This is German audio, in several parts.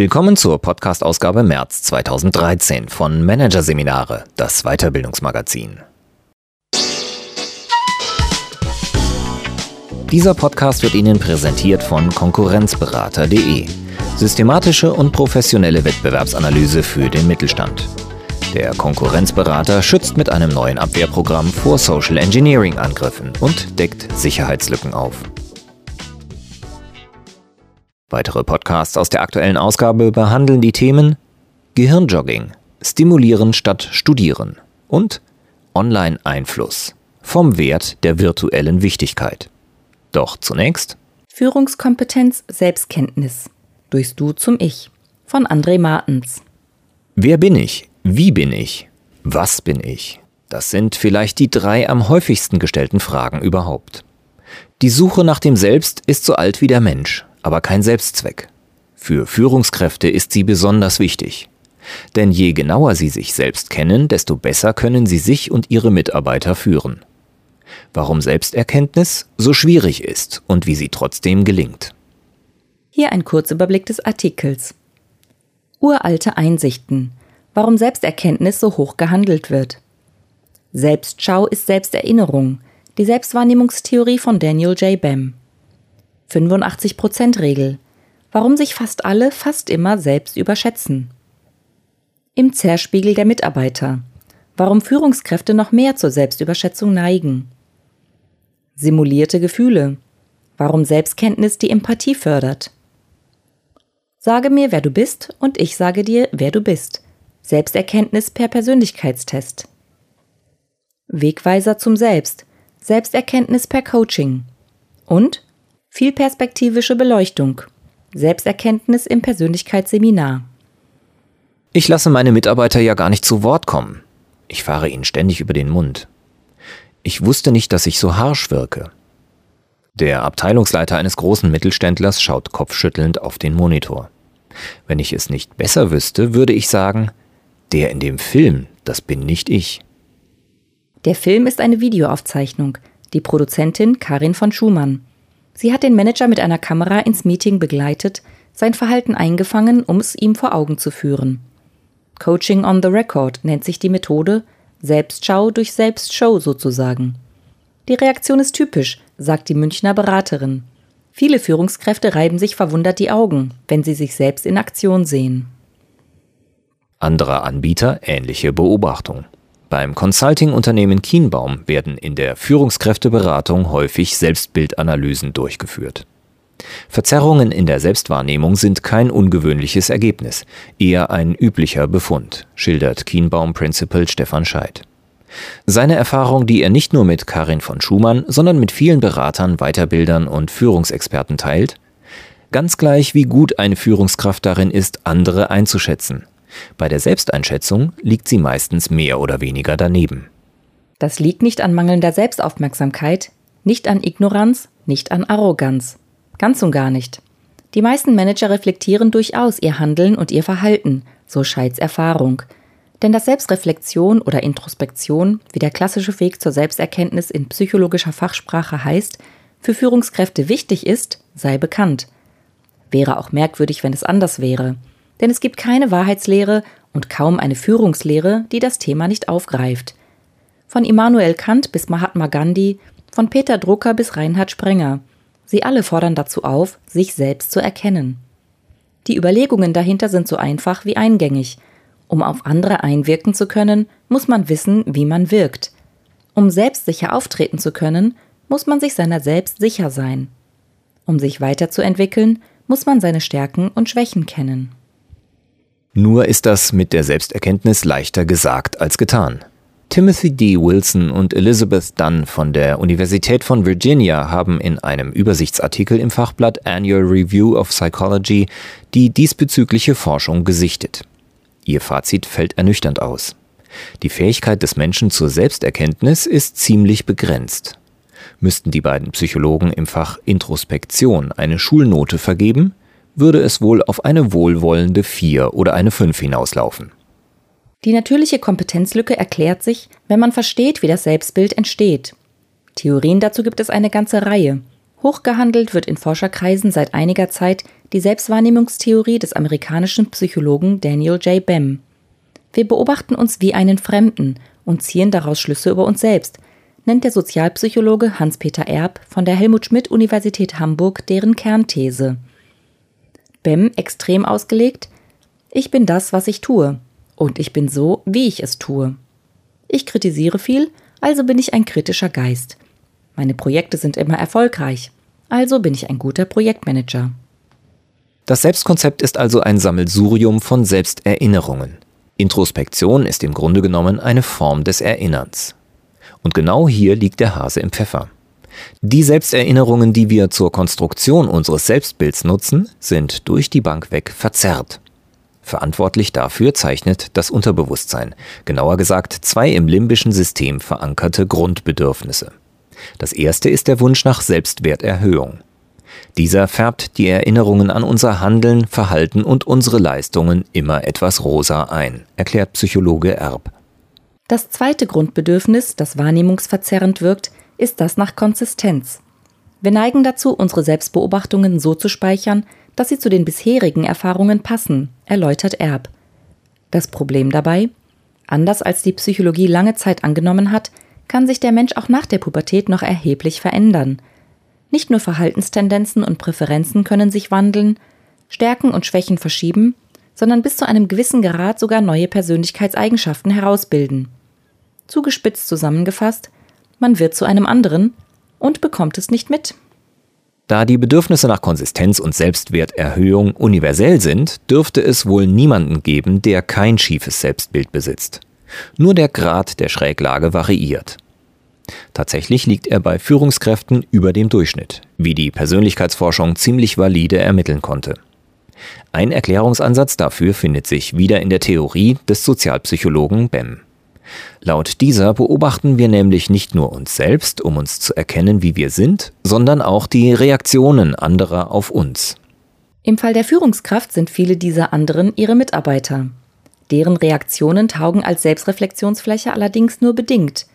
Willkommen zur Podcast-Ausgabe März 2013 von Managerseminare, das Weiterbildungsmagazin. Dieser Podcast wird Ihnen präsentiert von Konkurrenzberater.de. Systematische und professionelle Wettbewerbsanalyse für den Mittelstand. Der Konkurrenzberater schützt mit einem neuen Abwehrprogramm vor Social Engineering Angriffen und deckt Sicherheitslücken auf. Weitere Podcasts aus der aktuellen Ausgabe behandeln die Themen Gehirnjogging, Stimulieren statt Studieren und Online-Einfluss vom Wert der virtuellen Wichtigkeit. Doch zunächst Führungskompetenz, Selbstkenntnis. Durchs Du zum Ich von André Martens. Wer bin ich? Wie bin ich? Was bin ich? Das sind vielleicht die drei am häufigsten gestellten Fragen überhaupt. Die Suche nach dem Selbst ist so alt wie der Mensch aber kein Selbstzweck. Für Führungskräfte ist sie besonders wichtig. Denn je genauer sie sich selbst kennen, desto besser können sie sich und ihre Mitarbeiter führen. Warum Selbsterkenntnis so schwierig ist und wie sie trotzdem gelingt. Hier ein Kurzüberblick des Artikels. Uralte Einsichten. Warum Selbsterkenntnis so hoch gehandelt wird. Selbstschau ist Selbsterinnerung. Die Selbstwahrnehmungstheorie von Daniel J. Bem. 85%-Regel. Warum sich fast alle fast immer selbst überschätzen. Im Zerspiegel der Mitarbeiter. Warum Führungskräfte noch mehr zur Selbstüberschätzung neigen. Simulierte Gefühle. Warum Selbstkenntnis die Empathie fördert. Sage mir, wer du bist, und ich sage dir, wer du bist. Selbsterkenntnis per Persönlichkeitstest. Wegweiser zum Selbst. Selbsterkenntnis per Coaching. Und Vielperspektivische Beleuchtung. Selbsterkenntnis im Persönlichkeitsseminar. Ich lasse meine Mitarbeiter ja gar nicht zu Wort kommen. Ich fahre ihnen ständig über den Mund. Ich wusste nicht, dass ich so harsch wirke. Der Abteilungsleiter eines großen Mittelständlers schaut kopfschüttelnd auf den Monitor. Wenn ich es nicht besser wüsste, würde ich sagen, der in dem Film, das bin nicht ich. Der Film ist eine Videoaufzeichnung. Die Produzentin Karin von Schumann. Sie hat den Manager mit einer Kamera ins Meeting begleitet, sein Verhalten eingefangen, um es ihm vor Augen zu führen. Coaching on the Record nennt sich die Methode, Selbstschau durch Selbstshow sozusagen. Die Reaktion ist typisch, sagt die Münchner Beraterin. Viele Führungskräfte reiben sich verwundert die Augen, wenn sie sich selbst in Aktion sehen. Anderer Anbieter ähnliche Beobachtung. Beim Consulting-Unternehmen Kienbaum werden in der Führungskräfteberatung häufig Selbstbildanalysen durchgeführt. Verzerrungen in der Selbstwahrnehmung sind kein ungewöhnliches Ergebnis, eher ein üblicher Befund, schildert Kienbaum-Principal Stefan Scheidt. Seine Erfahrung, die er nicht nur mit Karin von Schumann, sondern mit vielen Beratern, Weiterbildern und Führungsexperten teilt, ganz gleich wie gut eine Führungskraft darin ist, andere einzuschätzen, bei der Selbsteinschätzung liegt sie meistens mehr oder weniger daneben. Das liegt nicht an mangelnder Selbstaufmerksamkeit, nicht an Ignoranz, nicht an Arroganz. Ganz und gar nicht. Die meisten Manager reflektieren durchaus ihr Handeln und ihr Verhalten, so Scheids Erfahrung. Denn dass Selbstreflexion oder Introspektion, wie der klassische Weg zur Selbsterkenntnis in psychologischer Fachsprache heißt, für Führungskräfte wichtig ist, sei bekannt. Wäre auch merkwürdig, wenn es anders wäre denn es gibt keine Wahrheitslehre und kaum eine Führungslehre, die das Thema nicht aufgreift. Von Immanuel Kant bis Mahatma Gandhi, von Peter Drucker bis Reinhard Sprenger. Sie alle fordern dazu auf, sich selbst zu erkennen. Die Überlegungen dahinter sind so einfach wie eingängig. Um auf andere einwirken zu können, muss man wissen, wie man wirkt. Um selbstsicher auftreten zu können, muss man sich seiner selbst sicher sein. Um sich weiterzuentwickeln, muss man seine Stärken und Schwächen kennen. Nur ist das mit der Selbsterkenntnis leichter gesagt als getan. Timothy D. Wilson und Elizabeth Dunn von der Universität von Virginia haben in einem Übersichtsartikel im Fachblatt Annual Review of Psychology die diesbezügliche Forschung gesichtet. Ihr Fazit fällt ernüchternd aus. Die Fähigkeit des Menschen zur Selbsterkenntnis ist ziemlich begrenzt. Müssten die beiden Psychologen im Fach Introspektion eine Schulnote vergeben, würde es wohl auf eine wohlwollende 4 oder eine 5 hinauslaufen. Die natürliche Kompetenzlücke erklärt sich, wenn man versteht, wie das Selbstbild entsteht. Theorien dazu gibt es eine ganze Reihe. Hochgehandelt wird in Forscherkreisen seit einiger Zeit die Selbstwahrnehmungstheorie des amerikanischen Psychologen Daniel J. Bem. Wir beobachten uns wie einen Fremden und ziehen daraus Schlüsse über uns selbst, nennt der Sozialpsychologe Hans-Peter Erb von der Helmut Schmidt Universität Hamburg deren Kernthese. Bem extrem ausgelegt, ich bin das, was ich tue, und ich bin so, wie ich es tue. Ich kritisiere viel, also bin ich ein kritischer Geist. Meine Projekte sind immer erfolgreich, also bin ich ein guter Projektmanager. Das Selbstkonzept ist also ein Sammelsurium von Selbsterinnerungen. Introspektion ist im Grunde genommen eine Form des Erinnerns. Und genau hier liegt der Hase im Pfeffer. Die Selbsterinnerungen, die wir zur Konstruktion unseres Selbstbilds nutzen, sind durch die Bank weg verzerrt. Verantwortlich dafür zeichnet das Unterbewusstsein, genauer gesagt zwei im limbischen System verankerte Grundbedürfnisse. Das erste ist der Wunsch nach Selbstwerterhöhung. Dieser färbt die Erinnerungen an unser Handeln, Verhalten und unsere Leistungen immer etwas rosa ein, erklärt Psychologe Erb. Das zweite Grundbedürfnis, das wahrnehmungsverzerrend wirkt, ist das nach Konsistenz. Wir neigen dazu, unsere Selbstbeobachtungen so zu speichern, dass sie zu den bisherigen Erfahrungen passen, erläutert Erb. Das Problem dabei? Anders als die Psychologie lange Zeit angenommen hat, kann sich der Mensch auch nach der Pubertät noch erheblich verändern. Nicht nur Verhaltenstendenzen und Präferenzen können sich wandeln, Stärken und Schwächen verschieben, sondern bis zu einem gewissen Grad sogar neue Persönlichkeitseigenschaften herausbilden. Zugespitzt zusammengefasst, man wird zu einem anderen und bekommt es nicht mit. Da die Bedürfnisse nach Konsistenz und Selbstwerterhöhung universell sind, dürfte es wohl niemanden geben, der kein schiefes Selbstbild besitzt. Nur der Grad der Schräglage variiert. Tatsächlich liegt er bei Führungskräften über dem Durchschnitt, wie die Persönlichkeitsforschung ziemlich valide ermitteln konnte. Ein Erklärungsansatz dafür findet sich wieder in der Theorie des Sozialpsychologen Bem. Laut dieser beobachten wir nämlich nicht nur uns selbst, um uns zu erkennen, wie wir sind, sondern auch die Reaktionen anderer auf uns. Im Fall der Führungskraft sind viele dieser anderen ihre Mitarbeiter. Deren Reaktionen taugen als Selbstreflexionsfläche allerdings nur bedingt.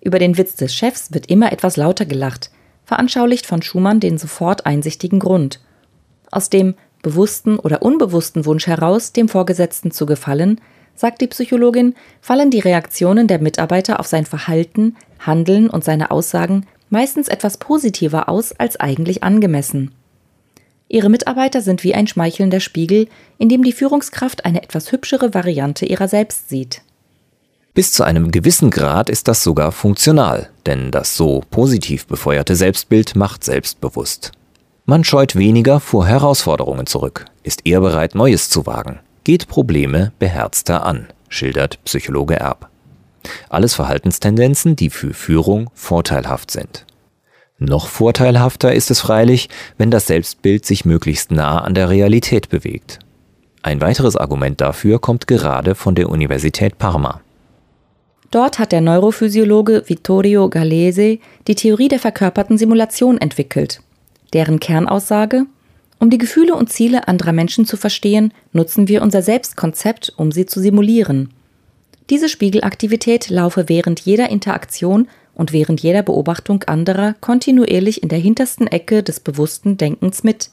Über den Witz des Chefs wird immer etwas lauter gelacht, veranschaulicht von Schumann den sofort einsichtigen Grund. Aus dem bewussten oder unbewussten Wunsch heraus, dem Vorgesetzten zu gefallen, sagt die Psychologin, fallen die Reaktionen der Mitarbeiter auf sein Verhalten, Handeln und seine Aussagen meistens etwas positiver aus als eigentlich angemessen. Ihre Mitarbeiter sind wie ein schmeichelnder Spiegel, in dem die Führungskraft eine etwas hübschere Variante ihrer selbst sieht. Bis zu einem gewissen Grad ist das sogar funktional, denn das so positiv befeuerte Selbstbild macht selbstbewusst. Man scheut weniger vor Herausforderungen zurück, ist eher bereit, Neues zu wagen geht Probleme beherzter an, schildert Psychologe Erb. Alles Verhaltenstendenzen, die für Führung vorteilhaft sind. Noch vorteilhafter ist es freilich, wenn das Selbstbild sich möglichst nah an der Realität bewegt. Ein weiteres Argument dafür kommt gerade von der Universität Parma. Dort hat der Neurophysiologe Vittorio Galese die Theorie der verkörperten Simulation entwickelt. Deren Kernaussage um die Gefühle und Ziele anderer Menschen zu verstehen, nutzen wir unser Selbstkonzept, um sie zu simulieren. Diese Spiegelaktivität laufe während jeder Interaktion und während jeder Beobachtung anderer kontinuierlich in der hintersten Ecke des bewussten Denkens mit.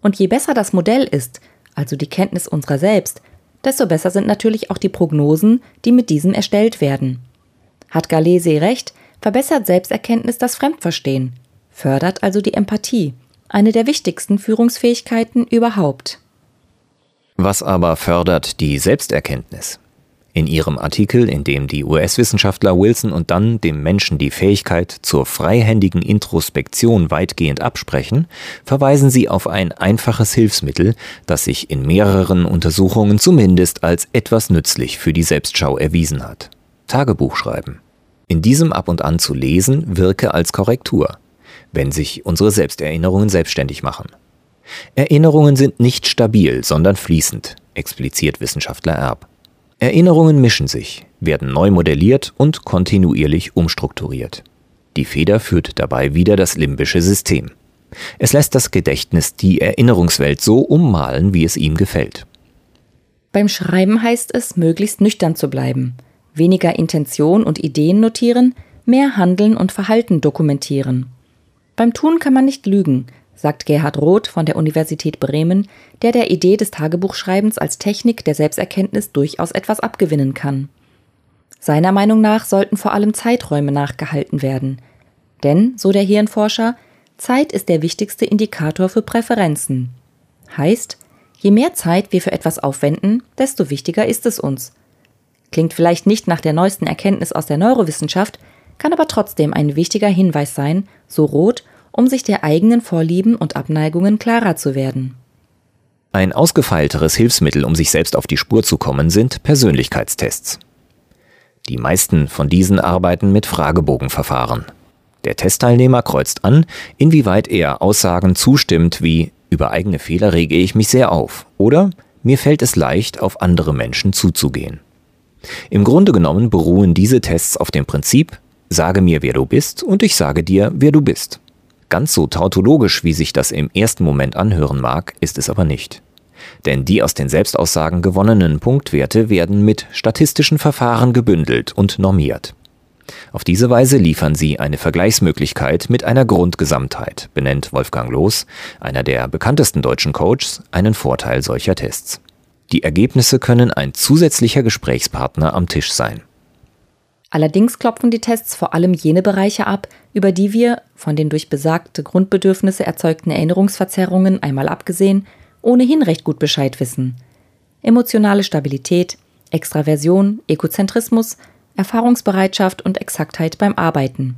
Und je besser das Modell ist, also die Kenntnis unserer selbst, desto besser sind natürlich auch die Prognosen, die mit diesem erstellt werden. Hat Galese recht, verbessert Selbsterkenntnis das Fremdverstehen, fördert also die Empathie eine der wichtigsten Führungsfähigkeiten überhaupt. Was aber fördert die Selbsterkenntnis? In ihrem Artikel, in dem die US-Wissenschaftler Wilson und Dunn dem Menschen die Fähigkeit zur freihändigen Introspektion weitgehend absprechen, verweisen sie auf ein einfaches Hilfsmittel, das sich in mehreren Untersuchungen zumindest als etwas nützlich für die Selbstschau erwiesen hat. Tagebuchschreiben. In diesem ab und an zu lesen wirke als Korrektur wenn sich unsere Selbsterinnerungen selbstständig machen. Erinnerungen sind nicht stabil, sondern fließend, expliziert Wissenschaftler Erb. Erinnerungen mischen sich, werden neu modelliert und kontinuierlich umstrukturiert. Die Feder führt dabei wieder das limbische System. Es lässt das Gedächtnis die Erinnerungswelt so ummalen, wie es ihm gefällt. Beim Schreiben heißt es, möglichst nüchtern zu bleiben, weniger Intention und Ideen notieren, mehr Handeln und Verhalten dokumentieren. Beim Tun kann man nicht lügen, sagt Gerhard Roth von der Universität Bremen, der der Idee des Tagebuchschreibens als Technik der Selbsterkenntnis durchaus etwas abgewinnen kann. Seiner Meinung nach sollten vor allem Zeiträume nachgehalten werden. Denn, so der Hirnforscher, Zeit ist der wichtigste Indikator für Präferenzen. Heißt, je mehr Zeit wir für etwas aufwenden, desto wichtiger ist es uns. Klingt vielleicht nicht nach der neuesten Erkenntnis aus der Neurowissenschaft, kann aber trotzdem ein wichtiger Hinweis sein, so rot, um sich der eigenen Vorlieben und Abneigungen klarer zu werden. Ein ausgefeilteres Hilfsmittel, um sich selbst auf die Spur zu kommen, sind Persönlichkeitstests. Die meisten von diesen arbeiten mit Fragebogenverfahren. Der Testteilnehmer kreuzt an, inwieweit er Aussagen zustimmt wie über eigene Fehler rege ich mich sehr auf oder mir fällt es leicht, auf andere Menschen zuzugehen. Im Grunde genommen beruhen diese Tests auf dem Prinzip, sage mir, wer du bist, und ich sage dir, wer du bist. Ganz so tautologisch, wie sich das im ersten Moment anhören mag, ist es aber nicht. Denn die aus den Selbstaussagen gewonnenen Punktwerte werden mit statistischen Verfahren gebündelt und normiert. Auf diese Weise liefern sie eine Vergleichsmöglichkeit mit einer Grundgesamtheit, benennt Wolfgang Loos, einer der bekanntesten deutschen Coaches, einen Vorteil solcher Tests. Die Ergebnisse können ein zusätzlicher Gesprächspartner am Tisch sein. Allerdings klopfen die Tests vor allem jene Bereiche ab, über die wir, von den durch besagte Grundbedürfnisse erzeugten Erinnerungsverzerrungen einmal abgesehen, ohnehin recht gut Bescheid wissen. Emotionale Stabilität, Extraversion, Egozentrismus, Erfahrungsbereitschaft und Exaktheit beim Arbeiten.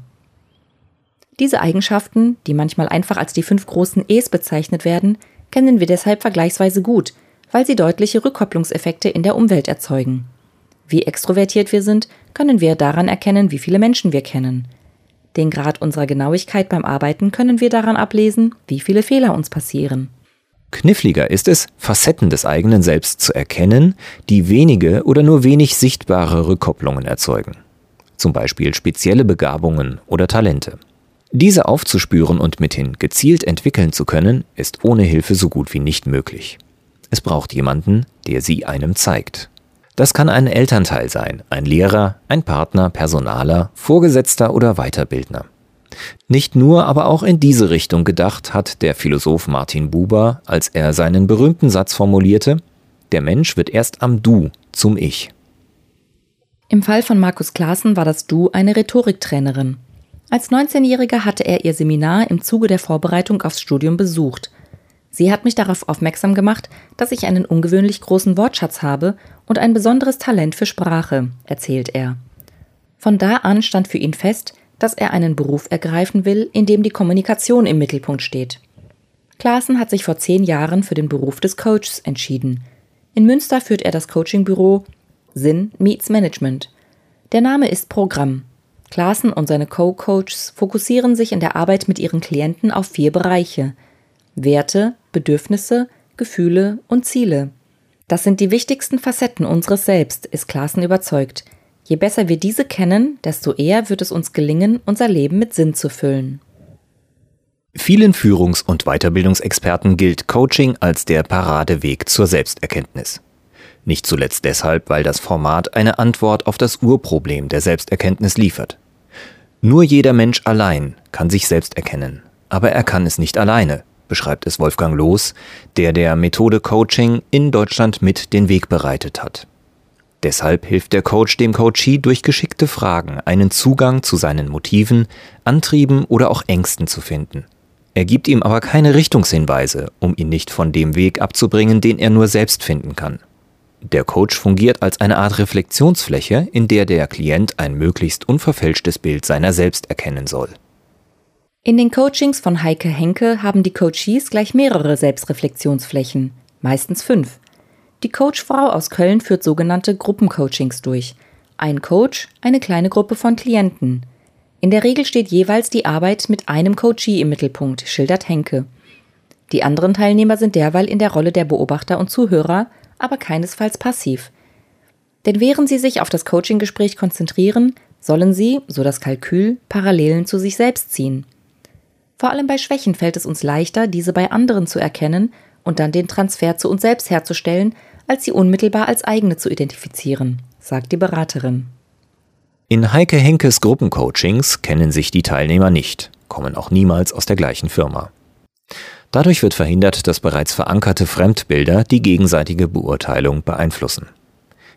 Diese Eigenschaften, die manchmal einfach als die fünf großen E's bezeichnet werden, kennen wir deshalb vergleichsweise gut, weil sie deutliche Rückkopplungseffekte in der Umwelt erzeugen. Wie extrovertiert wir sind, können wir daran erkennen, wie viele Menschen wir kennen. Den Grad unserer Genauigkeit beim Arbeiten können wir daran ablesen, wie viele Fehler uns passieren. Kniffliger ist es, Facetten des eigenen Selbst zu erkennen, die wenige oder nur wenig sichtbare Rückkopplungen erzeugen. Zum Beispiel spezielle Begabungen oder Talente. Diese aufzuspüren und mithin gezielt entwickeln zu können, ist ohne Hilfe so gut wie nicht möglich. Es braucht jemanden, der sie einem zeigt. Das kann ein Elternteil sein, ein Lehrer, ein Partner, Personaler, Vorgesetzter oder Weiterbildner. Nicht nur, aber auch in diese Richtung gedacht hat der Philosoph Martin Buber, als er seinen berühmten Satz formulierte, der Mensch wird erst am Du zum Ich. Im Fall von Markus Klaassen war das Du eine Rhetoriktrainerin. Als 19-Jähriger hatte er ihr Seminar im Zuge der Vorbereitung aufs Studium besucht. Sie hat mich darauf aufmerksam gemacht, dass ich einen ungewöhnlich großen Wortschatz habe und ein besonderes Talent für Sprache, erzählt er. Von da an stand für ihn fest, dass er einen Beruf ergreifen will, in dem die Kommunikation im Mittelpunkt steht. Klaassen hat sich vor zehn Jahren für den Beruf des Coaches entschieden. In Münster führt er das Coachingbüro Sinn Meets Management. Der Name ist Programm. Klaassen und seine Co-Coaches fokussieren sich in der Arbeit mit ihren Klienten auf vier Bereiche – Werte, Bedürfnisse, Gefühle und Ziele. Das sind die wichtigsten Facetten unseres Selbst, ist Klaassen überzeugt. Je besser wir diese kennen, desto eher wird es uns gelingen, unser Leben mit Sinn zu füllen. Vielen Führungs- und Weiterbildungsexperten gilt Coaching als der Paradeweg zur Selbsterkenntnis. Nicht zuletzt deshalb, weil das Format eine Antwort auf das Urproblem der Selbsterkenntnis liefert. Nur jeder Mensch allein kann sich selbst erkennen, aber er kann es nicht alleine beschreibt es Wolfgang Loos, der der Methode Coaching in Deutschland mit den Weg bereitet hat. Deshalb hilft der Coach dem Coachee durch geschickte Fragen einen Zugang zu seinen Motiven, Antrieben oder auch Ängsten zu finden. Er gibt ihm aber keine Richtungshinweise, um ihn nicht von dem Weg abzubringen, den er nur selbst finden kann. Der Coach fungiert als eine Art Reflexionsfläche, in der der Klient ein möglichst unverfälschtes Bild seiner selbst erkennen soll. In den Coachings von Heike Henke haben die Coaches gleich mehrere Selbstreflexionsflächen, meistens fünf. Die Coachfrau aus Köln führt sogenannte Gruppencoachings durch. Ein Coach, eine kleine Gruppe von Klienten. In der Regel steht jeweils die Arbeit mit einem Coachee im Mittelpunkt, schildert Henke. Die anderen Teilnehmer sind derweil in der Rolle der Beobachter und Zuhörer, aber keinesfalls passiv. Denn während sie sich auf das Coachinggespräch konzentrieren, sollen sie, so das Kalkül, Parallelen zu sich selbst ziehen. Vor allem bei Schwächen fällt es uns leichter, diese bei anderen zu erkennen und dann den Transfer zu uns selbst herzustellen, als sie unmittelbar als eigene zu identifizieren, sagt die Beraterin. In Heike Henkes Gruppencoachings kennen sich die Teilnehmer nicht kommen auch niemals aus der gleichen Firma. Dadurch wird verhindert, dass bereits verankerte Fremdbilder die gegenseitige Beurteilung beeinflussen.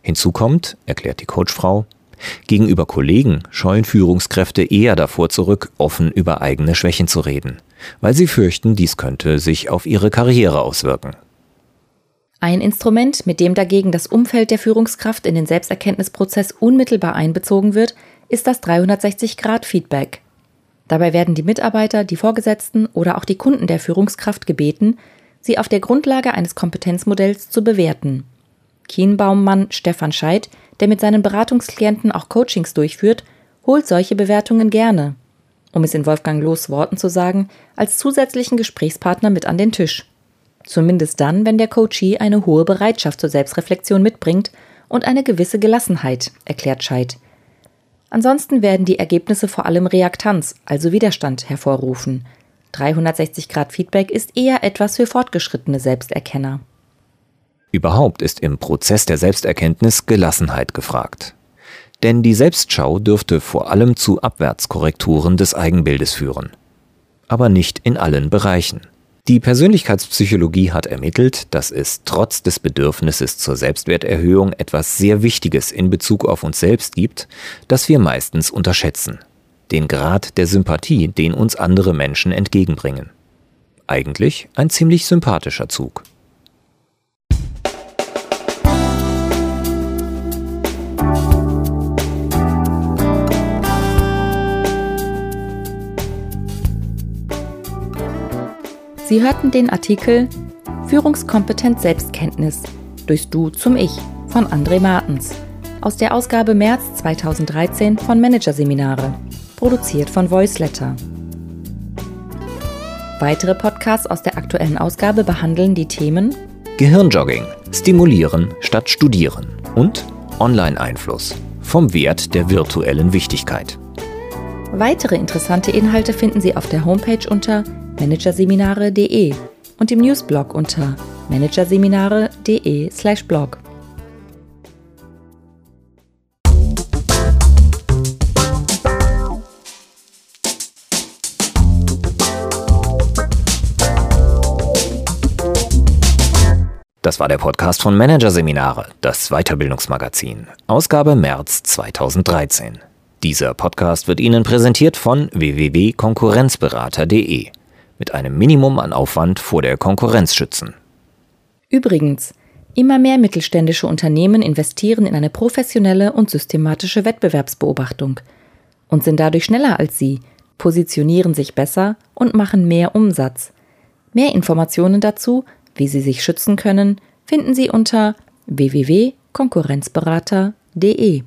Hinzu kommt, erklärt die Coachfrau, gegenüber Kollegen scheuen Führungskräfte eher davor zurück, offen über eigene Schwächen zu reden, weil sie fürchten, dies könnte sich auf ihre Karriere auswirken. Ein Instrument, mit dem dagegen das Umfeld der Führungskraft in den Selbsterkenntnisprozess unmittelbar einbezogen wird, ist das 360-Grad-Feedback. Dabei werden die Mitarbeiter, die Vorgesetzten oder auch die Kunden der Führungskraft gebeten, sie auf der Grundlage eines Kompetenzmodells zu bewerten. Kienbaummann Stefan Scheid, der mit seinen Beratungsklienten auch Coachings durchführt, holt solche Bewertungen gerne, um es in Wolfgang Loos Worten zu sagen, als zusätzlichen Gesprächspartner mit an den Tisch. Zumindest dann, wenn der Coachee eine hohe Bereitschaft zur Selbstreflexion mitbringt und eine gewisse Gelassenheit, erklärt Scheid. Ansonsten werden die Ergebnisse vor allem Reaktanz, also Widerstand, hervorrufen. 360 Grad Feedback ist eher etwas für fortgeschrittene Selbsterkenner. Überhaupt ist im Prozess der Selbsterkenntnis Gelassenheit gefragt. Denn die Selbstschau dürfte vor allem zu Abwärtskorrekturen des Eigenbildes führen. Aber nicht in allen Bereichen. Die Persönlichkeitspsychologie hat ermittelt, dass es trotz des Bedürfnisses zur Selbstwerterhöhung etwas sehr Wichtiges in Bezug auf uns selbst gibt, das wir meistens unterschätzen. Den Grad der Sympathie, den uns andere Menschen entgegenbringen. Eigentlich ein ziemlich sympathischer Zug. Sie hörten den Artikel Führungskompetenz Selbstkenntnis durchs Du zum Ich von André Martens aus der Ausgabe März 2013 von Managerseminare, produziert von Voiceletter. Weitere Podcasts aus der aktuellen Ausgabe behandeln die Themen Gehirnjogging, Stimulieren statt Studieren und Online-Einfluss vom Wert der virtuellen Wichtigkeit. Weitere interessante Inhalte finden Sie auf der Homepage unter managerseminare.de und im Newsblog unter managerseminare.de/blog. Das war der Podcast von Managerseminare, das Weiterbildungsmagazin, Ausgabe März 2013. Dieser Podcast wird Ihnen präsentiert von www.konkurrenzberater.de mit einem Minimum an Aufwand vor der Konkurrenz schützen. Übrigens, immer mehr mittelständische Unternehmen investieren in eine professionelle und systematische Wettbewerbsbeobachtung und sind dadurch schneller als Sie, positionieren sich besser und machen mehr Umsatz. Mehr Informationen dazu, wie Sie sich schützen können, finden Sie unter www.konkurrenzberater.de.